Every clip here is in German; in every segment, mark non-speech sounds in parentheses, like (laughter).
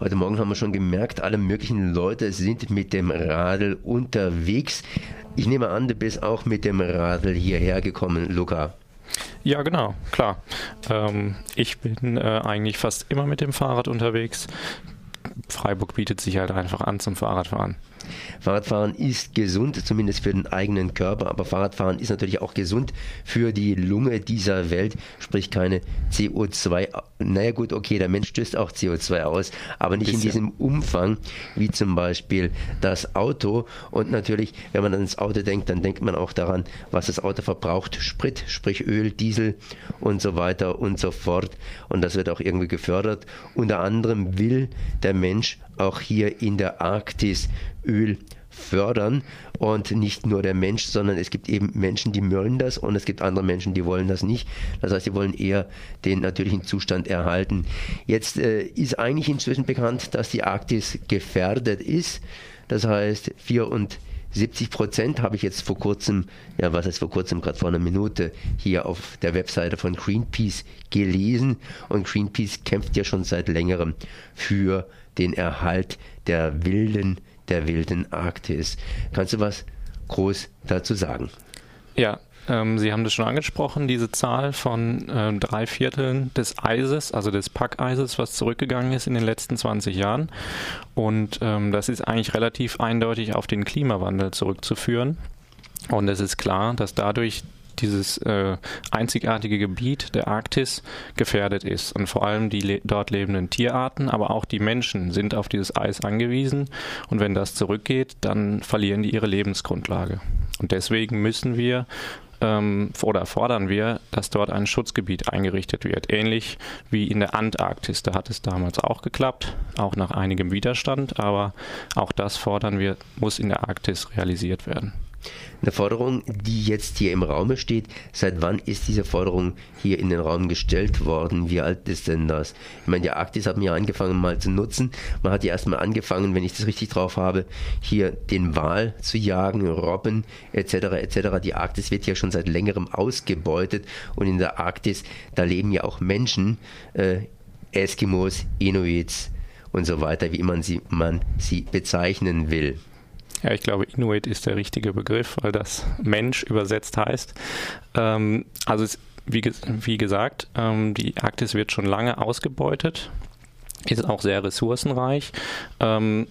Heute Morgen haben wir schon gemerkt, alle möglichen Leute sind mit dem Radl unterwegs. Ich nehme an, du bist auch mit dem Radl hierher gekommen, Luca. Ja, genau, klar. Ähm, ich bin äh, eigentlich fast immer mit dem Fahrrad unterwegs. Freiburg bietet sich halt einfach an zum Fahrradfahren. Fahrradfahren ist gesund, zumindest für den eigenen Körper, aber Fahrradfahren ist natürlich auch gesund für die Lunge dieser Welt, sprich keine CO2. Naja gut, okay, der Mensch stößt auch CO2 aus, aber nicht Bisschen. in diesem Umfang wie zum Beispiel das Auto. Und natürlich, wenn man ans Auto denkt, dann denkt man auch daran, was das Auto verbraucht. Sprit, sprich Öl, Diesel und so weiter und so fort. Und das wird auch irgendwie gefördert. Unter anderem will der Mensch auch hier in der Arktis Öl fördern und nicht nur der Mensch, sondern es gibt eben Menschen, die wollen das und es gibt andere Menschen, die wollen das nicht. Das heißt, sie wollen eher den natürlichen Zustand erhalten. Jetzt äh, ist eigentlich inzwischen bekannt, dass die Arktis gefährdet ist. Das heißt, 74 Prozent habe ich jetzt vor kurzem, ja was heißt vor kurzem, gerade vor einer Minute hier auf der Webseite von Greenpeace gelesen und Greenpeace kämpft ja schon seit längerem für den Erhalt der wilden, der wilden Arktis. Kannst du was groß dazu sagen? Ja, ähm, Sie haben das schon angesprochen, diese Zahl von äh, drei Vierteln des Eises, also des Packeises, was zurückgegangen ist in den letzten 20 Jahren. Und ähm, das ist eigentlich relativ eindeutig auf den Klimawandel zurückzuführen. Und es ist klar, dass dadurch dieses äh, einzigartige Gebiet der Arktis gefährdet ist. Und vor allem die le dort lebenden Tierarten, aber auch die Menschen sind auf dieses Eis angewiesen. Und wenn das zurückgeht, dann verlieren die ihre Lebensgrundlage. Und deswegen müssen wir ähm, oder fordern wir, dass dort ein Schutzgebiet eingerichtet wird. Ähnlich wie in der Antarktis. Da hat es damals auch geklappt, auch nach einigem Widerstand. Aber auch das fordern wir, muss in der Arktis realisiert werden. Eine Forderung, die jetzt hier im Raume steht. Seit wann ist diese Forderung hier in den Raum gestellt worden? Wie alt ist denn das? Ich meine, die Arktis hat man ja angefangen mal zu nutzen. Man hat ja erstmal angefangen, wenn ich das richtig drauf habe, hier den Wal zu jagen, Robben etc. etc. Die Arktis wird ja schon seit längerem ausgebeutet und in der Arktis, da leben ja auch Menschen, äh, Eskimos, Inuits und so weiter, wie man sie, man sie bezeichnen will. Ja, ich glaube, Inuit ist der richtige Begriff, weil das Mensch übersetzt heißt. Ähm, also es, wie, wie, gesagt, ähm, die Arktis wird schon lange ausgebeutet, ist auch sehr ressourcenreich. Ähm,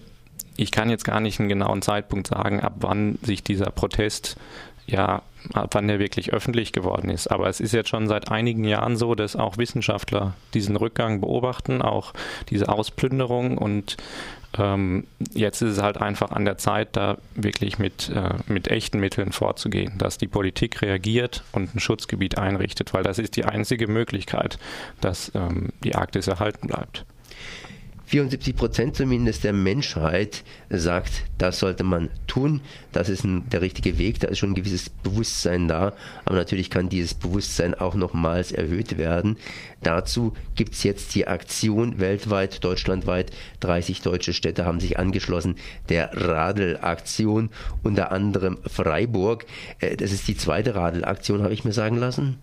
ich kann jetzt gar nicht einen genauen Zeitpunkt sagen, ab wann sich dieser Protest ja, wann der wirklich öffentlich geworden ist. Aber es ist jetzt schon seit einigen Jahren so, dass auch Wissenschaftler diesen Rückgang beobachten, auch diese Ausplünderung und ähm, jetzt ist es halt einfach an der Zeit, da wirklich mit, äh, mit echten Mitteln vorzugehen, dass die Politik reagiert und ein Schutzgebiet einrichtet, weil das ist die einzige Möglichkeit, dass ähm, die Arktis erhalten bleibt. 74 Prozent zumindest der Menschheit sagt, das sollte man tun, das ist ein, der richtige Weg, da ist schon ein gewisses Bewusstsein da, aber natürlich kann dieses Bewusstsein auch nochmals erhöht werden. Dazu gibt es jetzt die Aktion weltweit, deutschlandweit, 30 deutsche Städte haben sich angeschlossen, der Radelaktion, unter anderem Freiburg. Äh, das ist die zweite Radelaktion, habe ich mir sagen lassen.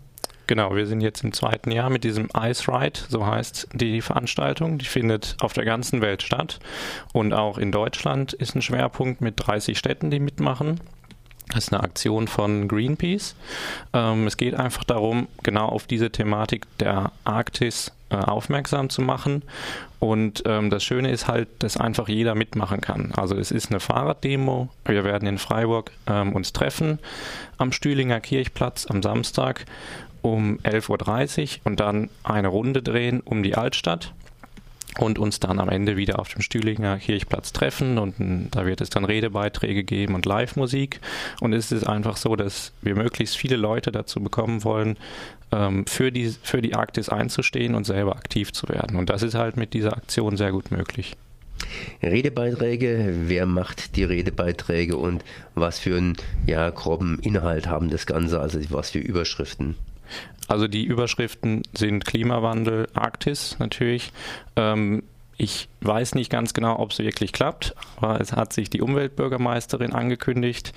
Genau, wir sind jetzt im zweiten Jahr mit diesem Ice Ride, so heißt die Veranstaltung. Die findet auf der ganzen Welt statt. Und auch in Deutschland ist ein Schwerpunkt mit 30 Städten, die mitmachen. Das ist eine Aktion von Greenpeace. Ähm, es geht einfach darum, genau auf diese Thematik der Arktis äh, aufmerksam zu machen. Und ähm, das Schöne ist halt, dass einfach jeder mitmachen kann. Also es ist eine Fahrraddemo. Wir werden in Freiburg ähm, uns treffen am Stühlinger Kirchplatz am Samstag um 11.30 Uhr und dann eine Runde drehen um die Altstadt und uns dann am Ende wieder auf dem Stühlinger Kirchplatz treffen und da wird es dann Redebeiträge geben und Live-Musik und es ist einfach so, dass wir möglichst viele Leute dazu bekommen wollen, ähm, für die, für die Arktis einzustehen und selber aktiv zu werden und das ist halt mit dieser Aktion sehr gut möglich. Redebeiträge, wer macht die Redebeiträge und was für einen ja, groben Inhalt haben das Ganze, also was für Überschriften? Also die Überschriften sind Klimawandel, Arktis natürlich. Ähm, ich weiß nicht ganz genau, ob es wirklich klappt, aber es hat sich die Umweltbürgermeisterin angekündigt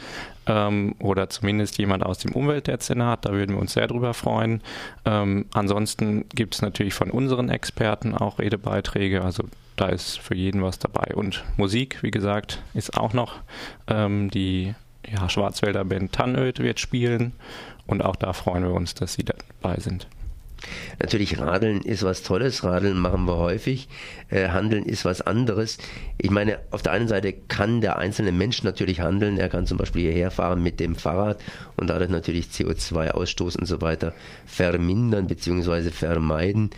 ähm, oder zumindest jemand aus dem Umweltdezernat. Da würden wir uns sehr drüber freuen. Ähm, ansonsten gibt es natürlich von unseren Experten auch Redebeiträge. Also da ist für jeden was dabei. Und Musik, wie gesagt, ist auch noch ähm, die ja, Schwarzwälder Band Tannöd wird spielen und auch da freuen wir uns, dass sie dabei sind. Natürlich, Radeln ist was Tolles, Radeln machen wir häufig, äh, Handeln ist was anderes. Ich meine, auf der einen Seite kann der einzelne Mensch natürlich handeln, er kann zum Beispiel hierher fahren mit dem Fahrrad und dadurch natürlich CO2-Ausstoß und so weiter vermindern bzw. vermeiden.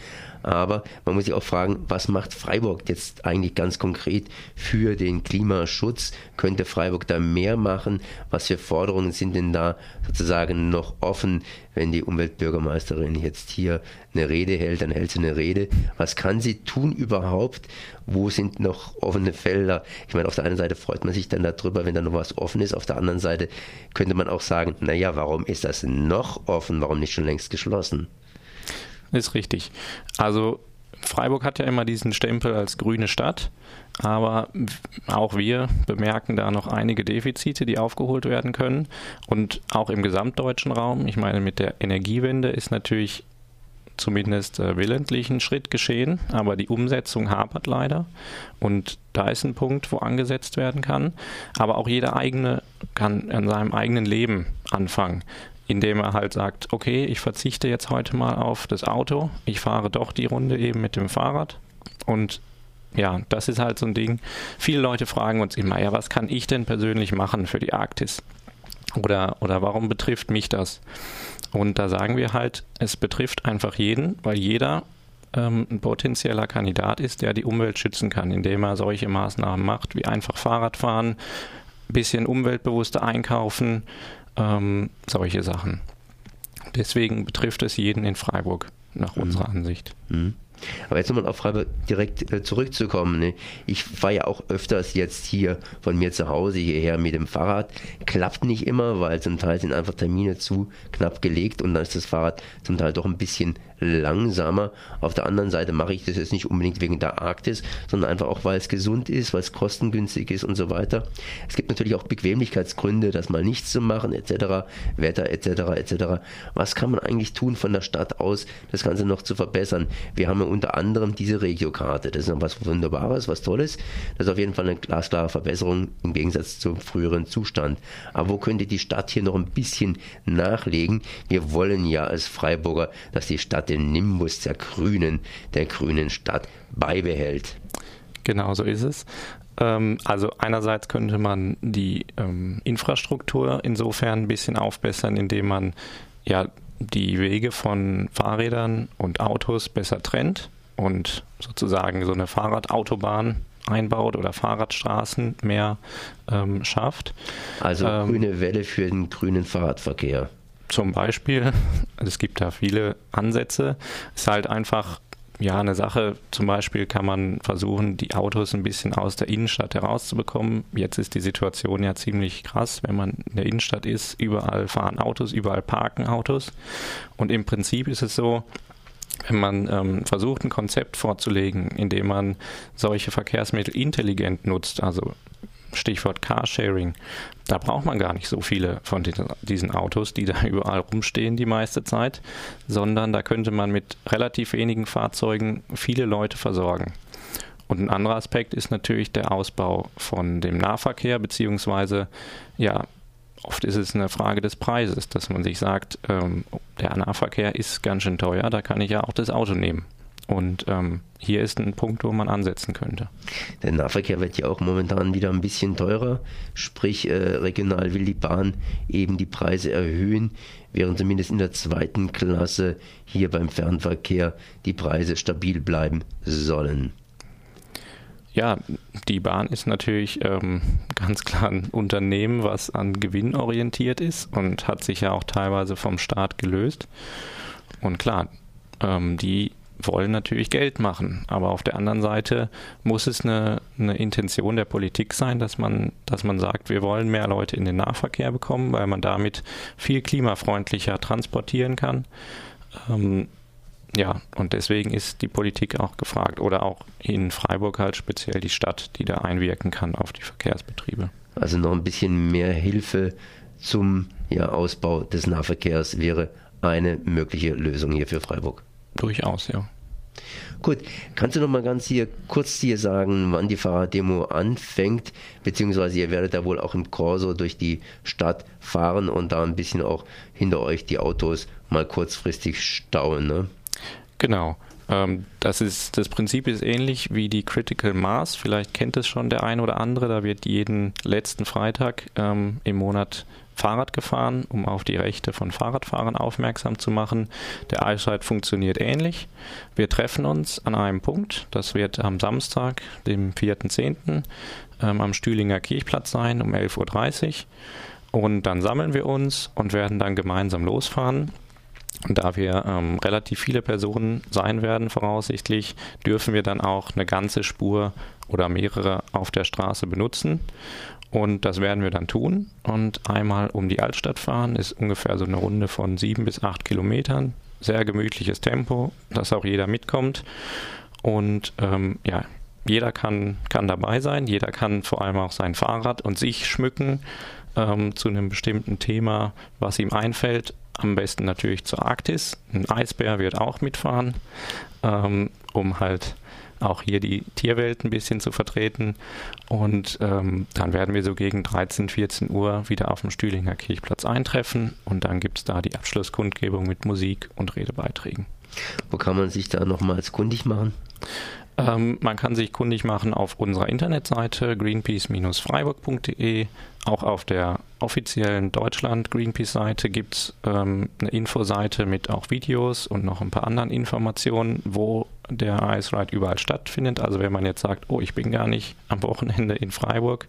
Aber man muss sich auch fragen, was macht Freiburg jetzt eigentlich ganz konkret für den Klimaschutz? Könnte Freiburg da mehr machen? Was für Forderungen sind denn da sozusagen noch offen? Wenn die Umweltbürgermeisterin jetzt hier eine Rede hält, dann hält sie eine Rede. Was kann sie tun überhaupt? Wo sind noch offene Felder? Ich meine, auf der einen Seite freut man sich dann darüber, wenn da noch was offen ist. Auf der anderen Seite könnte man auch sagen, naja, warum ist das noch offen? Warum nicht schon längst geschlossen? Ist richtig. Also Freiburg hat ja immer diesen Stempel als grüne Stadt, aber auch wir bemerken da noch einige Defizite, die aufgeholt werden können. Und auch im gesamtdeutschen Raum, ich meine, mit der Energiewende ist natürlich zumindest äh, willentlich ein Schritt geschehen, aber die Umsetzung hapert leider. Und da ist ein Punkt, wo angesetzt werden kann. Aber auch jeder eigene kann an seinem eigenen Leben anfangen indem er halt sagt, okay, ich verzichte jetzt heute mal auf das Auto, ich fahre doch die Runde eben mit dem Fahrrad und ja, das ist halt so ein Ding. Viele Leute fragen uns immer, ja, was kann ich denn persönlich machen für die Arktis? Oder, oder warum betrifft mich das? Und da sagen wir halt, es betrifft einfach jeden, weil jeder ähm, ein potenzieller Kandidat ist, der die Umwelt schützen kann, indem er solche Maßnahmen macht, wie einfach Fahrradfahren, bisschen umweltbewusster einkaufen, ähm, solche Sachen. Deswegen betrifft es jeden in Freiburg, nach mhm. unserer Ansicht. Mhm. Aber jetzt nochmal auf Freiburg direkt äh, zurückzukommen. Ne? Ich fahre ja auch öfters jetzt hier von mir zu Hause hierher mit dem Fahrrad. Klappt nicht immer, weil zum Teil sind einfach Termine zu knapp gelegt und dann ist das Fahrrad zum Teil doch ein bisschen langsamer. Auf der anderen Seite mache ich das jetzt nicht unbedingt wegen der Arktis, sondern einfach auch, weil es gesund ist, weil es kostengünstig ist und so weiter. Es gibt natürlich auch Bequemlichkeitsgründe, das mal nichts zu machen, etc., Wetter, etc., etc. Was kann man eigentlich tun von der Stadt aus, das Ganze noch zu verbessern? Wir haben unter anderem diese Regiokarte. Das ist noch was Wunderbares, was Tolles. Das ist auf jeden Fall eine glasklare Verbesserung im Gegensatz zum früheren Zustand. Aber wo könnte die Stadt hier noch ein bisschen nachlegen? Wir wollen ja als Freiburger, dass die Stadt den Nimbus der Grünen, der grünen Stadt beibehält. Genau so ist es. Ähm, also einerseits könnte man die ähm, Infrastruktur insofern ein bisschen aufbessern, indem man ja die Wege von Fahrrädern und Autos besser trennt und sozusagen so eine Fahrradautobahn einbaut oder Fahrradstraßen mehr ähm, schafft. Also ähm, grüne Welle für den grünen Fahrradverkehr. Zum Beispiel, (laughs) es gibt da viele Ansätze. Es ist halt einfach ja, eine Sache, zum Beispiel kann man versuchen, die Autos ein bisschen aus der Innenstadt herauszubekommen. Jetzt ist die Situation ja ziemlich krass, wenn man in der Innenstadt ist, überall fahren Autos, überall parken Autos. Und im Prinzip ist es so, wenn man ähm, versucht, ein Konzept vorzulegen, in dem man solche Verkehrsmittel intelligent nutzt, also Stichwort Carsharing, da braucht man gar nicht so viele von diesen Autos, die da (laughs) überall rumstehen die meiste Zeit, sondern da könnte man mit relativ wenigen Fahrzeugen viele Leute versorgen. Und ein anderer Aspekt ist natürlich der Ausbau von dem Nahverkehr, beziehungsweise ja, oft ist es eine Frage des Preises, dass man sich sagt, ähm, der Nahverkehr ist ganz schön teuer, da kann ich ja auch das Auto nehmen. Und ähm, hier ist ein Punkt, wo man ansetzen könnte. Der Nahverkehr wird ja auch momentan wieder ein bisschen teurer. Sprich, äh, regional will die Bahn eben die Preise erhöhen, während zumindest in der zweiten Klasse hier beim Fernverkehr die Preise stabil bleiben sollen. Ja, die Bahn ist natürlich ähm, ganz klar ein Unternehmen, was an Gewinn orientiert ist und hat sich ja auch teilweise vom Staat gelöst. Und klar, ähm, die wollen natürlich Geld machen. Aber auf der anderen Seite muss es eine, eine, Intention der Politik sein, dass man, dass man sagt, wir wollen mehr Leute in den Nahverkehr bekommen, weil man damit viel klimafreundlicher transportieren kann. Ähm, ja, und deswegen ist die Politik auch gefragt oder auch in Freiburg halt speziell die Stadt, die da einwirken kann auf die Verkehrsbetriebe. Also noch ein bisschen mehr Hilfe zum ja, Ausbau des Nahverkehrs wäre eine mögliche Lösung hier für Freiburg. Durchaus, ja. Gut, kannst du noch mal ganz hier kurz hier sagen, wann die Fahrraddemo anfängt, beziehungsweise ihr werdet da wohl auch im Corso durch die Stadt fahren und da ein bisschen auch hinter euch die Autos mal kurzfristig stauen, ne? Genau. Ähm, das, ist, das Prinzip ist ähnlich wie die Critical Mass. Vielleicht kennt es schon der ein oder andere. Da wird jeden letzten Freitag ähm, im Monat Fahrrad gefahren, um auf die Rechte von Fahrradfahrern aufmerksam zu machen. Der Eyesight funktioniert ähnlich. Wir treffen uns an einem Punkt. Das wird am Samstag, dem 4.10. Ähm, am Stühlinger Kirchplatz sein um 11.30 Uhr. Und dann sammeln wir uns und werden dann gemeinsam losfahren. Da wir ähm, relativ viele Personen sein werden, voraussichtlich, dürfen wir dann auch eine ganze Spur oder mehrere auf der Straße benutzen. Und das werden wir dann tun. Und einmal um die Altstadt fahren ist ungefähr so eine Runde von sieben bis acht Kilometern. Sehr gemütliches Tempo, dass auch jeder mitkommt. Und ähm, ja, jeder kann, kann dabei sein. Jeder kann vor allem auch sein Fahrrad und sich schmücken ähm, zu einem bestimmten Thema, was ihm einfällt. Am besten natürlich zur Arktis. Ein Eisbär wird auch mitfahren, ähm, um halt auch hier die Tierwelt ein bisschen zu vertreten. Und ähm, dann werden wir so gegen 13, 14 Uhr wieder auf dem Stühlinger Kirchplatz eintreffen und dann gibt es da die Abschlusskundgebung mit Musik und Redebeiträgen. Wo kann man sich da nochmals kundig machen? Ähm, man kann sich kundig machen auf unserer Internetseite greenpeace-freiburg.de. Auch auf der offiziellen Deutschland Greenpeace-Seite gibt es ähm, eine Infoseite mit auch Videos und noch ein paar anderen Informationen, wo der Ice Ride überall stattfindet. Also wenn man jetzt sagt, oh, ich bin gar nicht am Wochenende in Freiburg,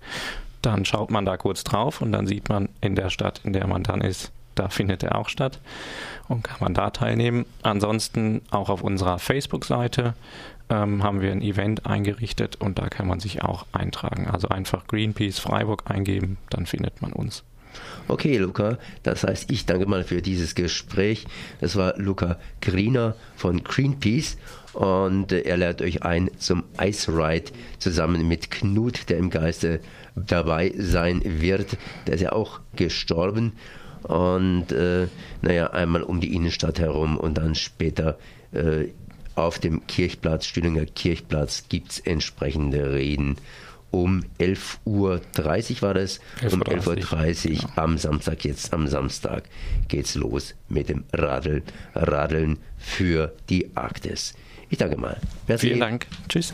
dann schaut man da kurz drauf und dann sieht man in der Stadt, in der man dann ist, da findet er auch statt und kann man da teilnehmen. Ansonsten auch auf unserer Facebook-Seite ähm, haben wir ein Event eingerichtet und da kann man sich auch eintragen. Also einfach Greenpeace Freiburg eingeben, dann findet man uns. Okay, Luca, das heißt, ich danke mal für dieses Gespräch. Das war Luca Griener von Greenpeace und er lädt euch ein zum Ice Ride zusammen mit Knut, der im Geiste dabei sein wird. Der ist ja auch gestorben und äh, naja, einmal um die Innenstadt herum und dann später äh, auf dem Kirchplatz, Stühlinger Kirchplatz, gibt es entsprechende Reden. Um 11.30 Uhr war das, 11 um 11.30 Uhr ja. am Samstag, jetzt am Samstag, geht's los mit dem Radeln, Radeln für die Arktis. Ich danke mal. Merci. Vielen Dank. Tschüss.